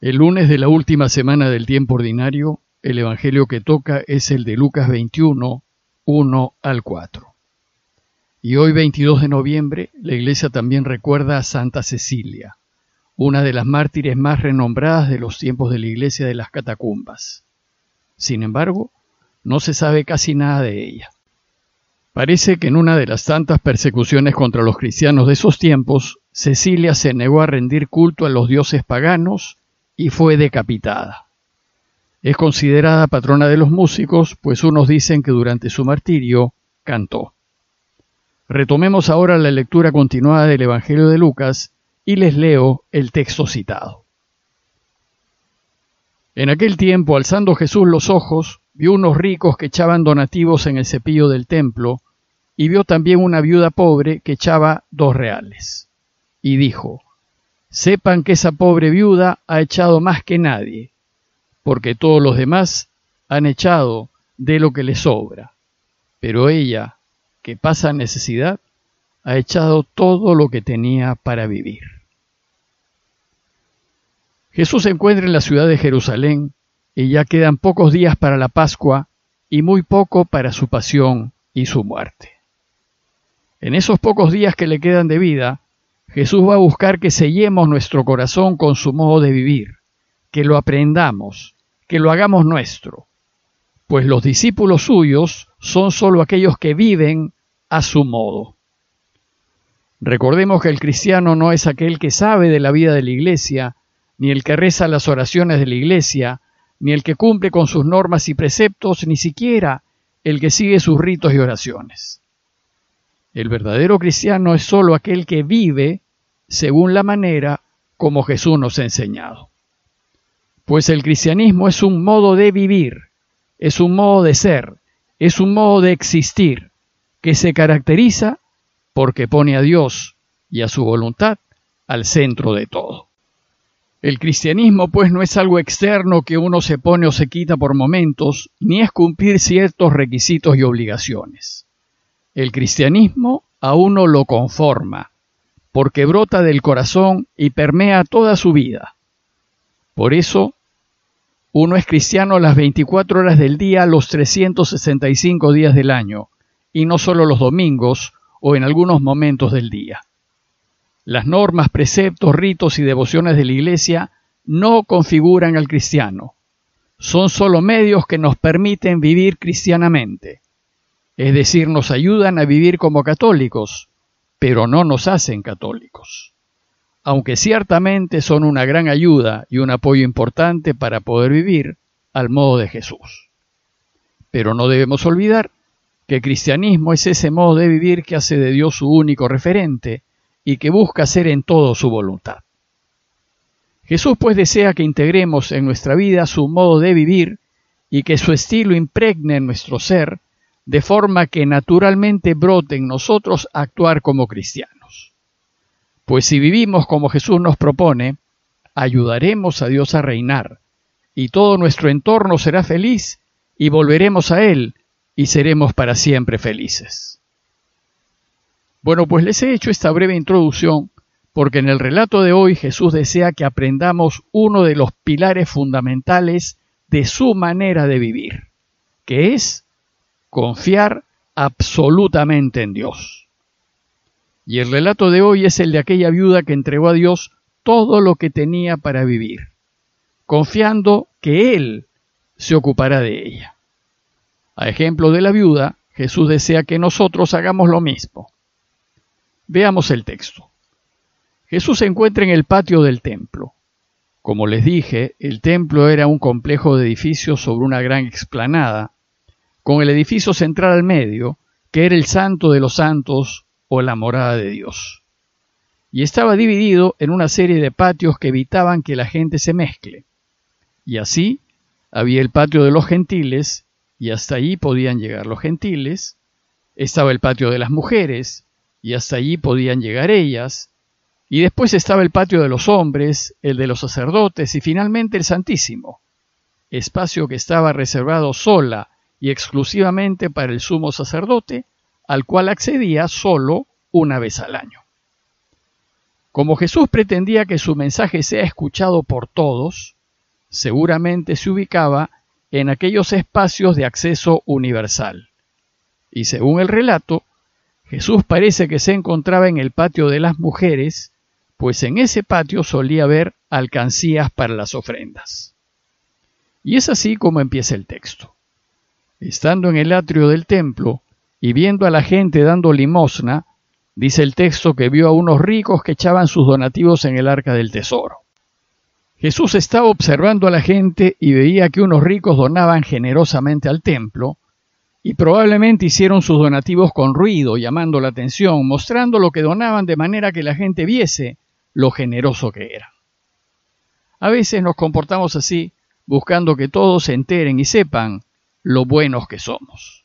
El lunes de la última semana del tiempo ordinario, el Evangelio que toca es el de Lucas 21, 1 al 4. Y hoy 22 de noviembre, la iglesia también recuerda a Santa Cecilia, una de las mártires más renombradas de los tiempos de la iglesia de las catacumbas. Sin embargo, no se sabe casi nada de ella. Parece que en una de las tantas persecuciones contra los cristianos de esos tiempos, Cecilia se negó a rendir culto a los dioses paganos y fue decapitada. Es considerada patrona de los músicos, pues unos dicen que durante su martirio cantó. Retomemos ahora la lectura continuada del Evangelio de Lucas y les leo el texto citado. En aquel tiempo, alzando Jesús los ojos, vio unos ricos que echaban donativos en el cepillo del templo, y vio también una viuda pobre que echaba dos reales. Y dijo, Sepan que esa pobre viuda ha echado más que nadie, porque todos los demás han echado de lo que le sobra, pero ella, que pasa necesidad, ha echado todo lo que tenía para vivir. Jesús se encuentra en la ciudad de Jerusalén y ya quedan pocos días para la Pascua y muy poco para su pasión y su muerte. En esos pocos días que le quedan de vida, Jesús va a buscar que sellemos nuestro corazón con su modo de vivir, que lo aprendamos, que lo hagamos nuestro, pues los discípulos suyos son sólo aquellos que viven a su modo. Recordemos que el cristiano no es aquel que sabe de la vida de la iglesia, ni el que reza las oraciones de la iglesia, ni el que cumple con sus normas y preceptos, ni siquiera el que sigue sus ritos y oraciones. El verdadero cristiano es sólo aquel que vive según la manera como Jesús nos ha enseñado. Pues el cristianismo es un modo de vivir, es un modo de ser, es un modo de existir, que se caracteriza porque pone a Dios y a su voluntad al centro de todo. El cristianismo pues no es algo externo que uno se pone o se quita por momentos, ni es cumplir ciertos requisitos y obligaciones. El cristianismo a uno lo conforma, porque brota del corazón y permea toda su vida. Por eso, uno es cristiano las 24 horas del día, los 365 días del año, y no solo los domingos o en algunos momentos del día. Las normas, preceptos, ritos y devociones de la Iglesia no configuran al cristiano. Son solo medios que nos permiten vivir cristianamente. Es decir, nos ayudan a vivir como católicos, pero no nos hacen católicos. Aunque ciertamente son una gran ayuda y un apoyo importante para poder vivir al modo de Jesús. Pero no debemos olvidar que el cristianismo es ese modo de vivir que hace de Dios su único referente y que busca hacer en todo su voluntad. Jesús pues desea que integremos en nuestra vida su modo de vivir y que su estilo impregne nuestro ser, de forma que naturalmente brote en nosotros actuar como cristianos. Pues si vivimos como Jesús nos propone, ayudaremos a Dios a reinar, y todo nuestro entorno será feliz, y volveremos a Él, y seremos para siempre felices. Bueno, pues les he hecho esta breve introducción porque en el relato de hoy Jesús desea que aprendamos uno de los pilares fundamentales de su manera de vivir, que es confiar absolutamente en Dios. Y el relato de hoy es el de aquella viuda que entregó a Dios todo lo que tenía para vivir, confiando que Él se ocupará de ella. A ejemplo de la viuda, Jesús desea que nosotros hagamos lo mismo. Veamos el texto. Jesús se encuentra en el patio del templo. Como les dije, el templo era un complejo de edificios sobre una gran explanada, con el edificio central al medio, que era el santo de los santos o la morada de Dios. Y estaba dividido en una serie de patios que evitaban que la gente se mezcle. Y así había el patio de los gentiles, y hasta allí podían llegar los gentiles, estaba el patio de las mujeres, y hasta allí podían llegar ellas, y después estaba el patio de los hombres, el de los sacerdotes y finalmente el Santísimo, espacio que estaba reservado sola y exclusivamente para el sumo sacerdote, al cual accedía solo una vez al año. Como Jesús pretendía que su mensaje sea escuchado por todos, seguramente se ubicaba en aquellos espacios de acceso universal. Y según el relato, Jesús parece que se encontraba en el patio de las mujeres, pues en ese patio solía haber alcancías para las ofrendas. Y es así como empieza el texto. Estando en el atrio del templo y viendo a la gente dando limosna, dice el texto que vio a unos ricos que echaban sus donativos en el arca del tesoro. Jesús estaba observando a la gente y veía que unos ricos donaban generosamente al templo, y probablemente hicieron sus donativos con ruido, llamando la atención, mostrando lo que donaban de manera que la gente viese lo generoso que eran. A veces nos comportamos así, buscando que todos se enteren y sepan lo buenos que somos.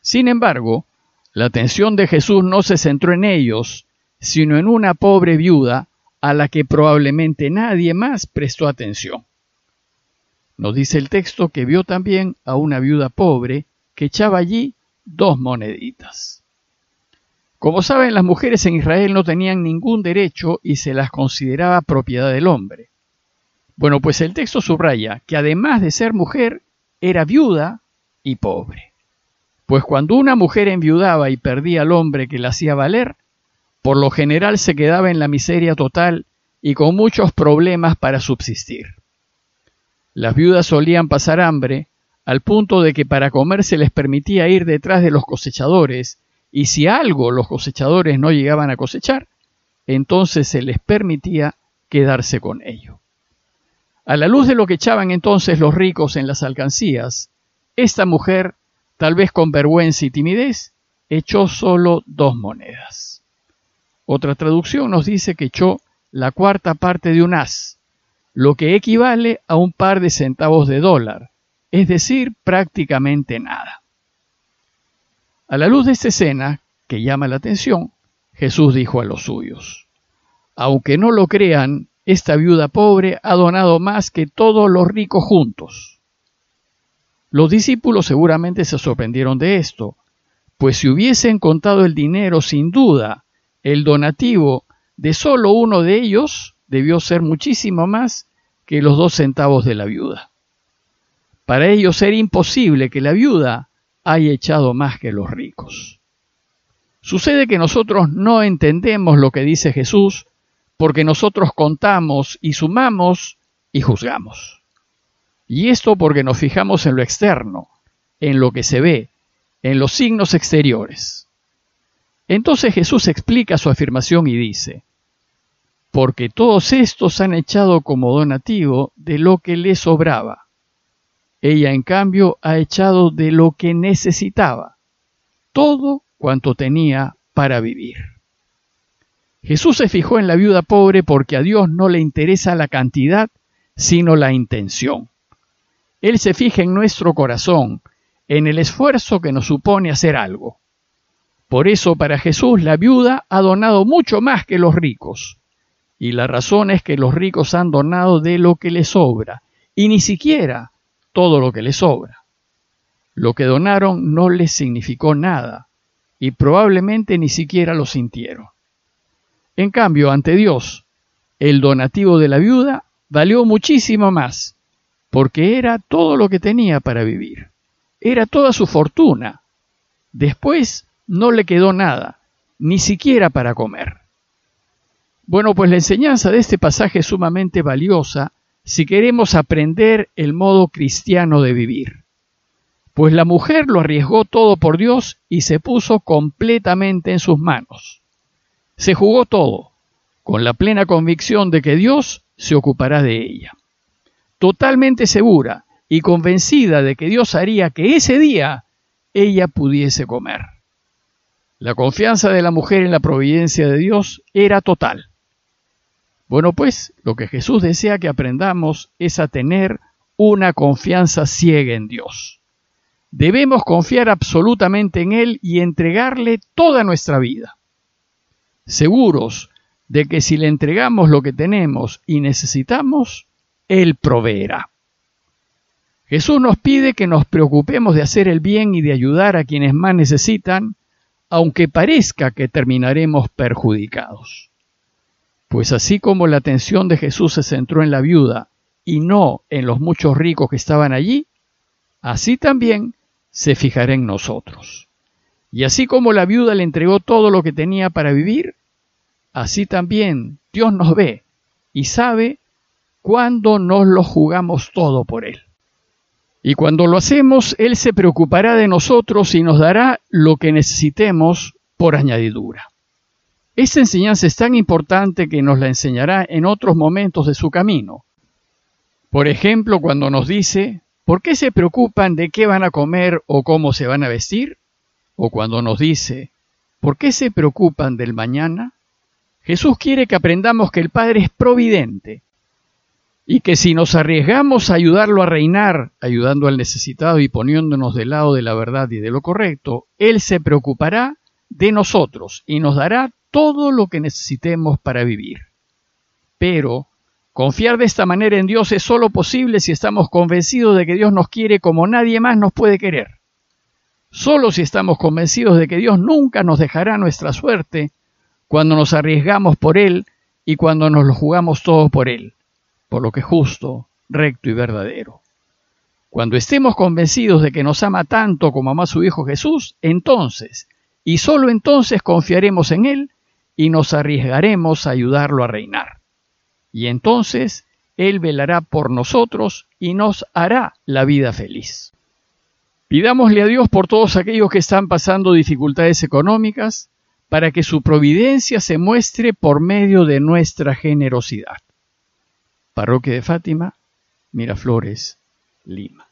Sin embargo, la atención de Jesús no se centró en ellos, sino en una pobre viuda a la que probablemente nadie más prestó atención. Nos dice el texto que vio también a una viuda pobre que echaba allí dos moneditas. Como saben, las mujeres en Israel no tenían ningún derecho y se las consideraba propiedad del hombre. Bueno, pues el texto subraya que además de ser mujer, era viuda y pobre. Pues cuando una mujer enviudaba y perdía al hombre que la hacía valer, por lo general se quedaba en la miseria total y con muchos problemas para subsistir. Las viudas solían pasar hambre al punto de que para comer se les permitía ir detrás de los cosechadores, y si algo los cosechadores no llegaban a cosechar, entonces se les permitía quedarse con ello. A la luz de lo que echaban entonces los ricos en las alcancías, esta mujer, tal vez con vergüenza y timidez, echó solo dos monedas. Otra traducción nos dice que echó la cuarta parte de un as, lo que equivale a un par de centavos de dólar, es decir, prácticamente nada. A la luz de esta escena, que llama la atención, Jesús dijo a los suyos, aunque no lo crean, esta viuda pobre ha donado más que todos los ricos juntos. Los discípulos seguramente se sorprendieron de esto, pues si hubiesen contado el dinero, sin duda, el donativo de solo uno de ellos debió ser muchísimo más que los dos centavos de la viuda. Para ellos era imposible que la viuda haya echado más que los ricos. Sucede que nosotros no entendemos lo que dice Jesús porque nosotros contamos y sumamos y juzgamos. Y esto porque nos fijamos en lo externo, en lo que se ve, en los signos exteriores. Entonces Jesús explica su afirmación y dice, porque todos estos han echado como donativo de lo que les sobraba ella, en cambio, ha echado de lo que necesitaba, todo cuanto tenía para vivir. Jesús se fijó en la viuda pobre porque a Dios no le interesa la cantidad, sino la intención. Él se fija en nuestro corazón, en el esfuerzo que nos supone hacer algo. Por eso para Jesús la viuda ha donado mucho más que los ricos. Y la razón es que los ricos han donado de lo que les sobra, y ni siquiera todo lo que les sobra. Lo que donaron no les significó nada y probablemente ni siquiera lo sintieron. En cambio, ante Dios, el donativo de la viuda valió muchísimo más, porque era todo lo que tenía para vivir, era toda su fortuna. Después no le quedó nada, ni siquiera para comer. Bueno, pues la enseñanza de este pasaje es sumamente valiosa si queremos aprender el modo cristiano de vivir. Pues la mujer lo arriesgó todo por Dios y se puso completamente en sus manos. Se jugó todo, con la plena convicción de que Dios se ocupará de ella. Totalmente segura y convencida de que Dios haría que ese día ella pudiese comer. La confianza de la mujer en la providencia de Dios era total. Bueno, pues lo que Jesús desea que aprendamos es a tener una confianza ciega en Dios. Debemos confiar absolutamente en Él y entregarle toda nuestra vida, seguros de que si le entregamos lo que tenemos y necesitamos, Él proveerá. Jesús nos pide que nos preocupemos de hacer el bien y de ayudar a quienes más necesitan, aunque parezca que terminaremos perjudicados. Pues así como la atención de Jesús se centró en la viuda y no en los muchos ricos que estaban allí, así también se fijará en nosotros. Y así como la viuda le entregó todo lo que tenía para vivir, así también Dios nos ve y sabe cuándo nos lo jugamos todo por Él. Y cuando lo hacemos, Él se preocupará de nosotros y nos dará lo que necesitemos por añadidura. Esta enseñanza es tan importante que nos la enseñará en otros momentos de su camino. Por ejemplo, cuando nos dice, ¿por qué se preocupan de qué van a comer o cómo se van a vestir? O cuando nos dice, ¿por qué se preocupan del mañana? Jesús quiere que aprendamos que el Padre es providente y que si nos arriesgamos a ayudarlo a reinar, ayudando al necesitado y poniéndonos del lado de la verdad y de lo correcto, Él se preocupará de nosotros y nos dará todo lo que necesitemos para vivir. Pero confiar de esta manera en Dios es solo posible si estamos convencidos de que Dios nos quiere como nadie más nos puede querer. Solo si estamos convencidos de que Dios nunca nos dejará nuestra suerte cuando nos arriesgamos por Él y cuando nos lo jugamos todo por Él, por lo que es justo, recto y verdadero. Cuando estemos convencidos de que nos ama tanto como ama su Hijo Jesús, entonces, y solo entonces confiaremos en Él y nos arriesgaremos a ayudarlo a reinar. Y entonces Él velará por nosotros y nos hará la vida feliz. Pidámosle a Dios por todos aquellos que están pasando dificultades económicas, para que su providencia se muestre por medio de nuestra generosidad. Parroquia de Fátima, Miraflores, Lima.